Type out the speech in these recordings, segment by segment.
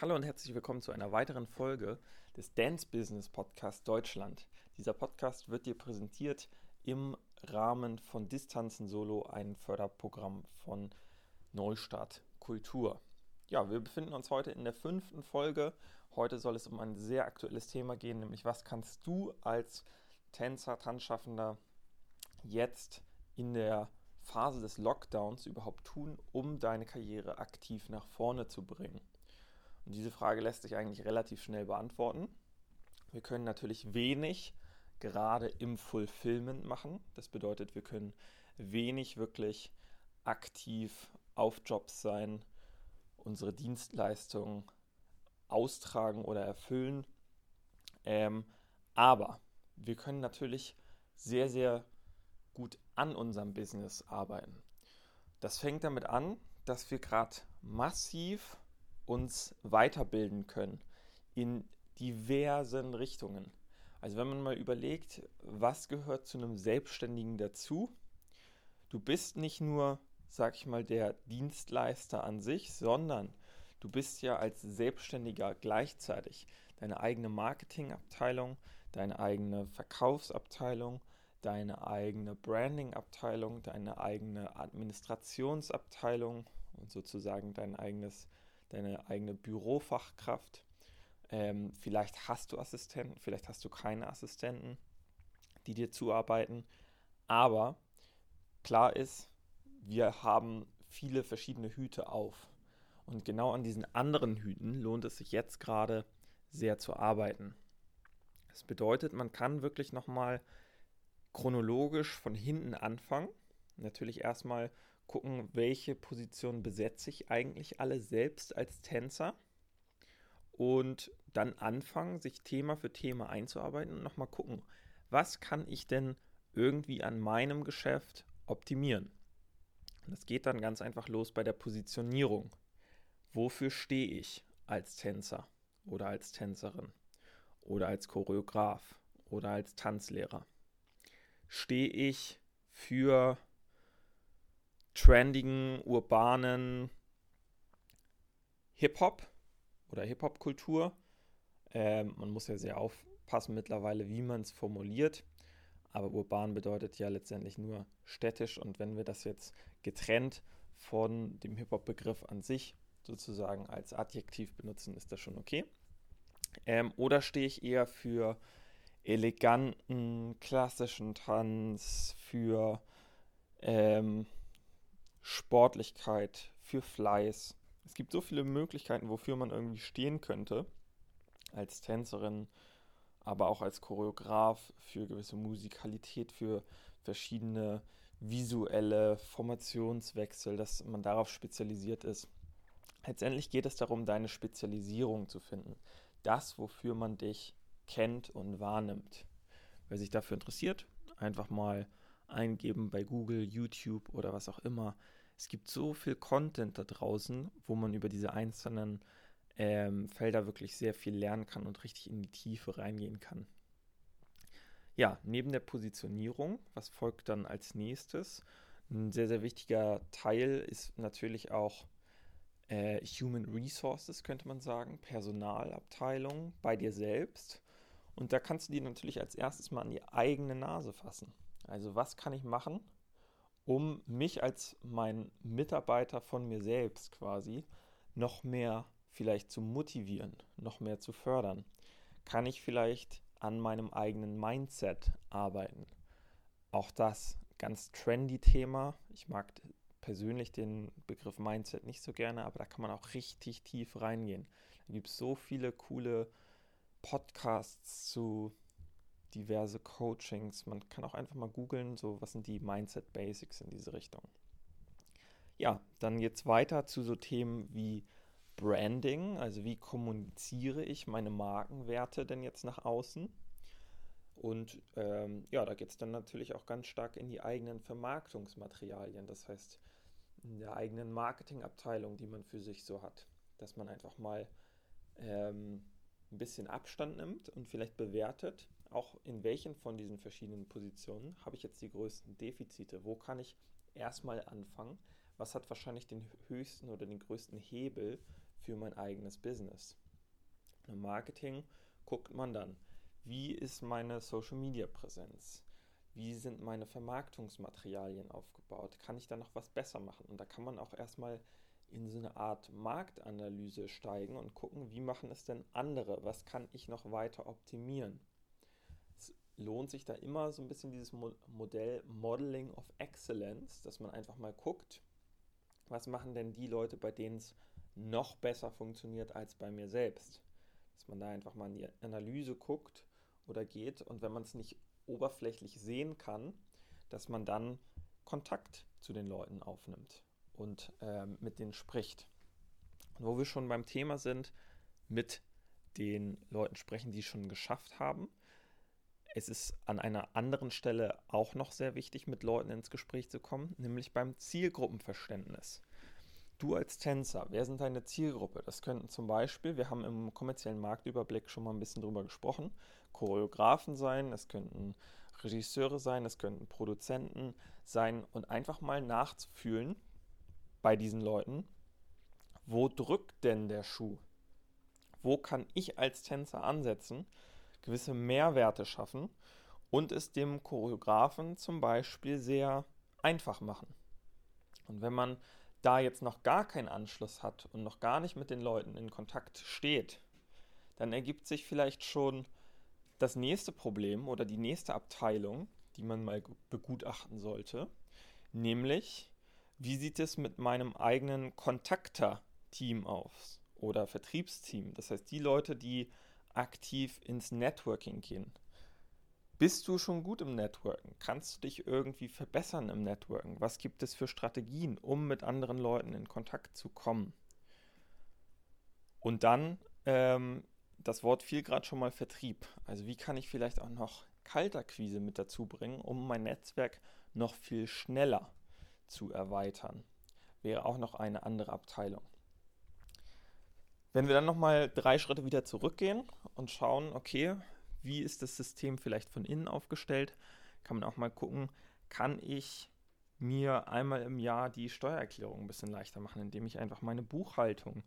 Hallo und herzlich willkommen zu einer weiteren Folge des Dance Business Podcast Deutschland. Dieser Podcast wird dir präsentiert im Rahmen von Distanzen Solo, ein Förderprogramm von Neustart Kultur. Ja, wir befinden uns heute in der fünften Folge. Heute soll es um ein sehr aktuelles Thema gehen, nämlich was kannst du als Tänzer, Tanzschaffender jetzt in der Phase des Lockdowns überhaupt tun, um deine Karriere aktiv nach vorne zu bringen? Und diese Frage lässt sich eigentlich relativ schnell beantworten. Wir können natürlich wenig gerade im Fulfillment machen. Das bedeutet, wir können wenig wirklich aktiv auf Jobs sein, unsere Dienstleistungen austragen oder erfüllen. Ähm, aber wir können natürlich sehr, sehr gut an unserem Business arbeiten. Das fängt damit an, dass wir gerade massiv uns weiterbilden können in diversen Richtungen. Also wenn man mal überlegt, was gehört zu einem Selbstständigen dazu? Du bist nicht nur, sag ich mal, der Dienstleister an sich, sondern du bist ja als Selbstständiger gleichzeitig deine eigene Marketingabteilung, deine eigene Verkaufsabteilung, deine eigene Brandingabteilung, deine eigene Administrationsabteilung und sozusagen dein eigenes deine eigene Bürofachkraft. Ähm, vielleicht hast du Assistenten, vielleicht hast du keine Assistenten, die dir zuarbeiten. Aber klar ist, wir haben viele verschiedene Hüte auf. Und genau an diesen anderen Hüten lohnt es sich jetzt gerade sehr zu arbeiten. Das bedeutet, man kann wirklich nochmal chronologisch von hinten anfangen. Natürlich erstmal gucken, welche Position besetze ich eigentlich alle selbst als Tänzer und dann anfangen, sich Thema für Thema einzuarbeiten und nochmal gucken, was kann ich denn irgendwie an meinem Geschäft optimieren. Das geht dann ganz einfach los bei der Positionierung. Wofür stehe ich als Tänzer oder als Tänzerin oder als Choreograf oder als Tanzlehrer? Stehe ich für trendigen, urbanen Hip-Hop oder Hip-Hop-Kultur. Ähm, man muss ja sehr aufpassen mittlerweile, wie man es formuliert. Aber urban bedeutet ja letztendlich nur städtisch. Und wenn wir das jetzt getrennt von dem Hip-Hop-Begriff an sich sozusagen als Adjektiv benutzen, ist das schon okay. Ähm, oder stehe ich eher für eleganten, klassischen Tanz, für ähm, Sportlichkeit, für Fleiß. Es gibt so viele Möglichkeiten, wofür man irgendwie stehen könnte. Als Tänzerin, aber auch als Choreograf, für gewisse Musikalität, für verschiedene visuelle Formationswechsel, dass man darauf spezialisiert ist. Letztendlich geht es darum, deine Spezialisierung zu finden. Das, wofür man dich kennt und wahrnimmt. Wer sich dafür interessiert, einfach mal eingeben bei Google, YouTube oder was auch immer es gibt so viel Content da draußen, wo man über diese einzelnen ähm, Felder wirklich sehr viel lernen kann und richtig in die Tiefe reingehen kann. Ja, neben der Positionierung, was folgt dann als nächstes? Ein sehr, sehr wichtiger Teil ist natürlich auch äh, Human Resources, könnte man sagen, Personalabteilung bei dir selbst. Und da kannst du dir natürlich als erstes mal an die eigene Nase fassen. Also was kann ich machen, um mich als mein Mitarbeiter von mir selbst quasi noch mehr vielleicht zu motivieren, noch mehr zu fördern? Kann ich vielleicht an meinem eigenen Mindset arbeiten? Auch das ganz trendy Thema. Ich mag persönlich den Begriff Mindset nicht so gerne, aber da kann man auch richtig tief reingehen. Da gibt es so viele coole Podcasts zu diverse Coachings. Man kann auch einfach mal googeln, so was sind die Mindset Basics in diese Richtung. Ja, dann jetzt weiter zu so Themen wie Branding, also wie kommuniziere ich meine Markenwerte denn jetzt nach außen? Und ähm, ja, da geht es dann natürlich auch ganz stark in die eigenen Vermarktungsmaterialien, das heißt in der eigenen Marketingabteilung, die man für sich so hat, dass man einfach mal ähm, ein bisschen Abstand nimmt und vielleicht bewertet, auch in welchen von diesen verschiedenen Positionen habe ich jetzt die größten Defizite? Wo kann ich erstmal anfangen? Was hat wahrscheinlich den höchsten oder den größten Hebel für mein eigenes Business. Im Marketing guckt man dann, wie ist meine Social-Media-Präsenz? Wie sind meine Vermarktungsmaterialien aufgebaut? Kann ich da noch was besser machen? Und da kann man auch erstmal in so eine Art Marktanalyse steigen und gucken, wie machen es denn andere? Was kann ich noch weiter optimieren? Lohnt sich da immer so ein bisschen dieses Modell Modeling of Excellence, dass man einfach mal guckt, was machen denn die Leute, bei denen es noch besser funktioniert als bei mir selbst? Dass man da einfach mal in die Analyse guckt oder geht und wenn man es nicht oberflächlich sehen kann, dass man dann Kontakt zu den Leuten aufnimmt und ähm, mit denen spricht. Und wo wir schon beim Thema sind, mit den Leuten sprechen, die es schon geschafft haben. Es ist an einer anderen Stelle auch noch sehr wichtig, mit Leuten ins Gespräch zu kommen, nämlich beim Zielgruppenverständnis. Du als Tänzer, wer sind deine Zielgruppe? Das könnten zum Beispiel, wir haben im kommerziellen Marktüberblick schon mal ein bisschen drüber gesprochen, Choreografen sein, es könnten Regisseure sein, es könnten Produzenten sein und einfach mal nachzufühlen, bei diesen Leuten, wo drückt denn der Schuh? Wo kann ich als Tänzer ansetzen, gewisse Mehrwerte schaffen und es dem Choreografen zum Beispiel sehr einfach machen? Und wenn man da jetzt noch gar keinen Anschluss hat und noch gar nicht mit den Leuten in Kontakt steht, dann ergibt sich vielleicht schon das nächste Problem oder die nächste Abteilung, die man mal begutachten sollte, nämlich wie sieht es mit meinem eigenen Kontakter-Team aus oder Vertriebsteam? Das heißt, die Leute, die aktiv ins Networking gehen. Bist du schon gut im Networken? Kannst du dich irgendwie verbessern im Networken? Was gibt es für Strategien, um mit anderen Leuten in Kontakt zu kommen? Und dann, ähm, das Wort fiel gerade schon mal Vertrieb. Also wie kann ich vielleicht auch noch Kalterquise mit dazu bringen, um mein Netzwerk noch viel schneller zu erweitern. Wäre auch noch eine andere Abteilung. Wenn wir dann nochmal drei Schritte wieder zurückgehen und schauen, okay, wie ist das System vielleicht von innen aufgestellt, kann man auch mal gucken, kann ich mir einmal im Jahr die Steuererklärung ein bisschen leichter machen, indem ich einfach meine Buchhaltung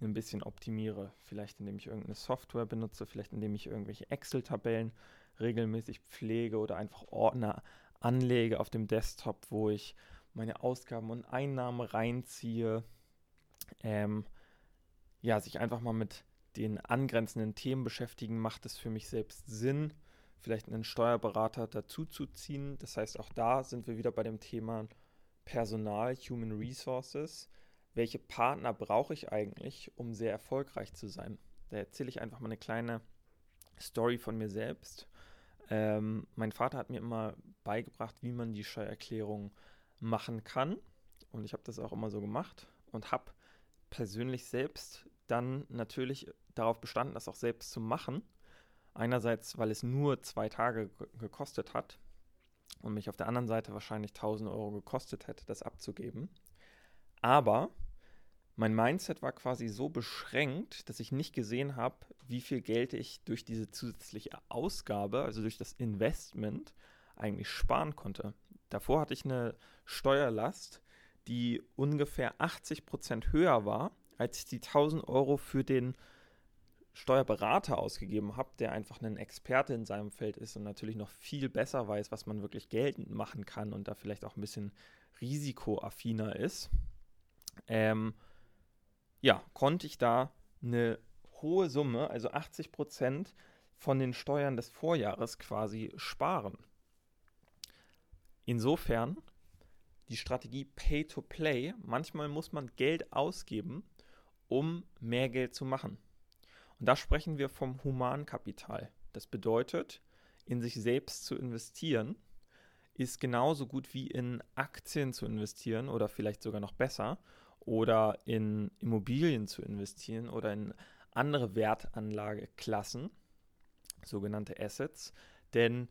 ein bisschen optimiere. Vielleicht indem ich irgendeine Software benutze, vielleicht indem ich irgendwelche Excel-Tabellen regelmäßig pflege oder einfach Ordner anlege auf dem Desktop, wo ich meine Ausgaben und Einnahmen reinziehe. Ähm, ja, sich einfach mal mit den angrenzenden Themen beschäftigen, macht es für mich selbst Sinn, vielleicht einen Steuerberater dazu zu ziehen. Das heißt, auch da sind wir wieder bei dem Thema Personal, Human Resources. Welche Partner brauche ich eigentlich, um sehr erfolgreich zu sein? Da erzähle ich einfach mal eine kleine Story von mir selbst. Ähm, mein Vater hat mir immer beigebracht, wie man die Steuererklärung machen kann. Und ich habe das auch immer so gemacht und habe persönlich selbst dann natürlich darauf bestanden, das auch selbst zu machen. Einerseits, weil es nur zwei Tage gekostet hat und mich auf der anderen Seite wahrscheinlich 1000 Euro gekostet hätte, das abzugeben. Aber mein Mindset war quasi so beschränkt, dass ich nicht gesehen habe, wie viel Geld ich durch diese zusätzliche Ausgabe, also durch das Investment, eigentlich sparen konnte. Davor hatte ich eine Steuerlast, die ungefähr 80 Prozent höher war, als ich die 1000 Euro für den Steuerberater ausgegeben habe, der einfach ein Experte in seinem Feld ist und natürlich noch viel besser weiß, was man wirklich geltend machen kann und da vielleicht auch ein bisschen risikoaffiner ist. Ähm, ja, konnte ich da eine hohe Summe, also 80 Prozent von den Steuern des Vorjahres quasi sparen. Insofern die Strategie Pay to Play. Manchmal muss man Geld ausgeben, um mehr Geld zu machen. Und da sprechen wir vom Humankapital. Das bedeutet, in sich selbst zu investieren, ist genauso gut wie in Aktien zu investieren oder vielleicht sogar noch besser oder in Immobilien zu investieren oder in andere Wertanlageklassen, sogenannte Assets. Denn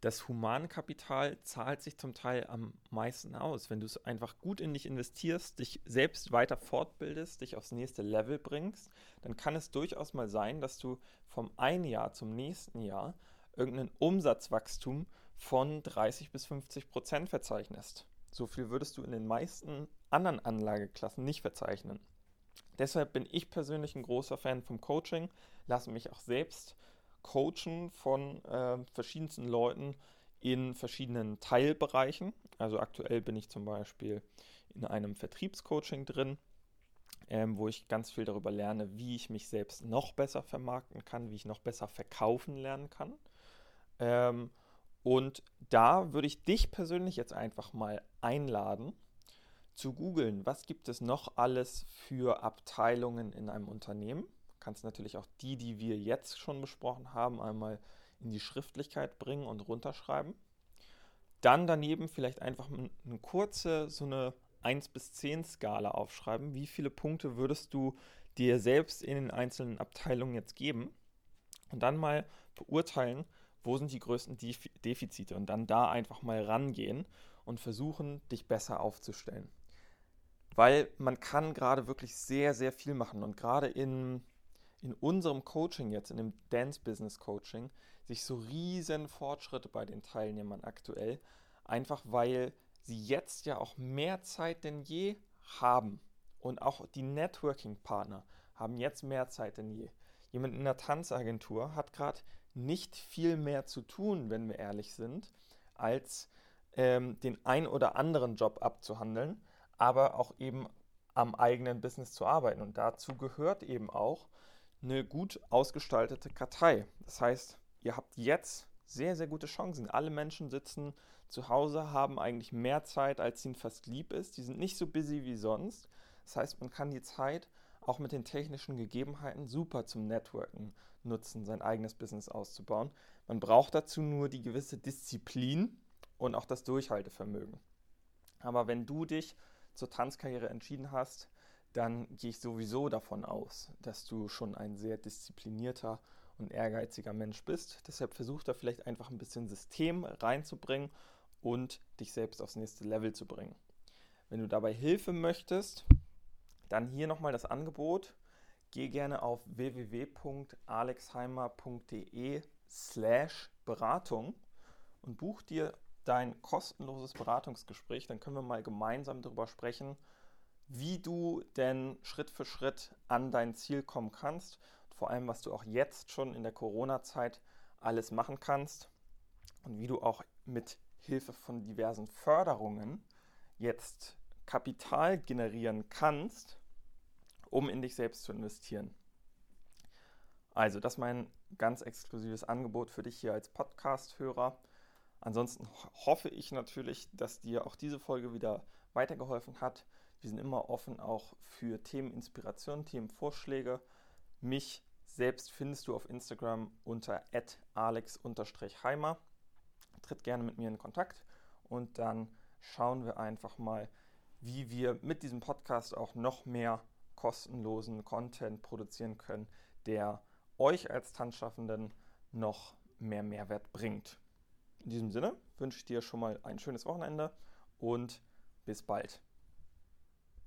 das Humankapital zahlt sich zum Teil am meisten aus. Wenn du es einfach gut in dich investierst, dich selbst weiter fortbildest, dich aufs nächste Level bringst, dann kann es durchaus mal sein, dass du vom einen Jahr zum nächsten Jahr irgendein Umsatzwachstum von 30 bis 50 Prozent verzeichnest. So viel würdest du in den meisten anderen Anlageklassen nicht verzeichnen. Deshalb bin ich persönlich ein großer Fan vom Coaching, lasse mich auch selbst coachen von äh, verschiedensten Leuten in verschiedenen Teilbereichen. Also aktuell bin ich zum Beispiel in einem Vertriebscoaching drin, ähm, wo ich ganz viel darüber lerne, wie ich mich selbst noch besser vermarkten kann, wie ich noch besser verkaufen lernen kann. Ähm, und da würde ich dich persönlich jetzt einfach mal einladen, zu googeln, was gibt es noch alles für Abteilungen in einem Unternehmen. Kannst natürlich auch die, die wir jetzt schon besprochen haben, einmal in die Schriftlichkeit bringen und runterschreiben. Dann daneben vielleicht einfach eine kurze, so eine 1 bis 10 Skala aufschreiben. Wie viele Punkte würdest du dir selbst in den einzelnen Abteilungen jetzt geben? Und dann mal beurteilen, wo sind die größten Defizite und dann da einfach mal rangehen und versuchen, dich besser aufzustellen. Weil man kann gerade wirklich sehr, sehr viel machen und gerade in, in unserem Coaching jetzt, in dem Dance Business Coaching, sich so riesen Fortschritte bei den Teilnehmern aktuell, einfach weil sie jetzt ja auch mehr Zeit denn je haben und auch die Networking-Partner haben jetzt mehr Zeit denn je. Jemand in der Tanzagentur hat gerade nicht viel mehr zu tun, wenn wir ehrlich sind, als ähm, den ein oder anderen Job abzuhandeln, aber auch eben am eigenen Business zu arbeiten. Und dazu gehört eben auch eine gut ausgestaltete Kartei. Das heißt, ihr habt jetzt sehr, sehr gute Chancen. Alle Menschen sitzen zu Hause, haben eigentlich mehr Zeit, als ihnen fast lieb ist. Die sind nicht so busy wie sonst. Das heißt, man kann die Zeit auch mit den technischen Gegebenheiten super zum Networken nutzen, sein eigenes Business auszubauen. Man braucht dazu nur die gewisse Disziplin und auch das Durchhaltevermögen. Aber wenn du dich zur Tanzkarriere entschieden hast, dann gehe ich sowieso davon aus, dass du schon ein sehr disziplinierter und ehrgeiziger Mensch bist. Deshalb versuch da vielleicht einfach ein bisschen System reinzubringen und dich selbst aufs nächste Level zu bringen. Wenn du dabei Hilfe möchtest, dann hier nochmal das Angebot. Geh gerne auf www.alexheimer.de slash Beratung und buch dir dein kostenloses Beratungsgespräch. Dann können wir mal gemeinsam darüber sprechen, wie du denn Schritt für Schritt an dein Ziel kommen kannst. Vor allem, was du auch jetzt schon in der Corona-Zeit alles machen kannst und wie du auch mit Hilfe von diversen Förderungen jetzt Kapital generieren kannst, um in dich selbst zu investieren. Also, das ist mein ganz exklusives Angebot für dich hier als Podcast-Hörer. Ansonsten hoffe ich natürlich, dass dir auch diese Folge wieder weitergeholfen hat. Wir sind immer offen auch für Themeninspirationen, Themenvorschläge. Mich selbst findest du auf Instagram unter alex-heimer. Tritt gerne mit mir in Kontakt und dann schauen wir einfach mal, wie wir mit diesem Podcast auch noch mehr kostenlosen Content produzieren können, der euch als Tanzschaffenden noch mehr Mehrwert bringt. In diesem Sinne wünsche ich dir schon mal ein schönes Wochenende und bis bald.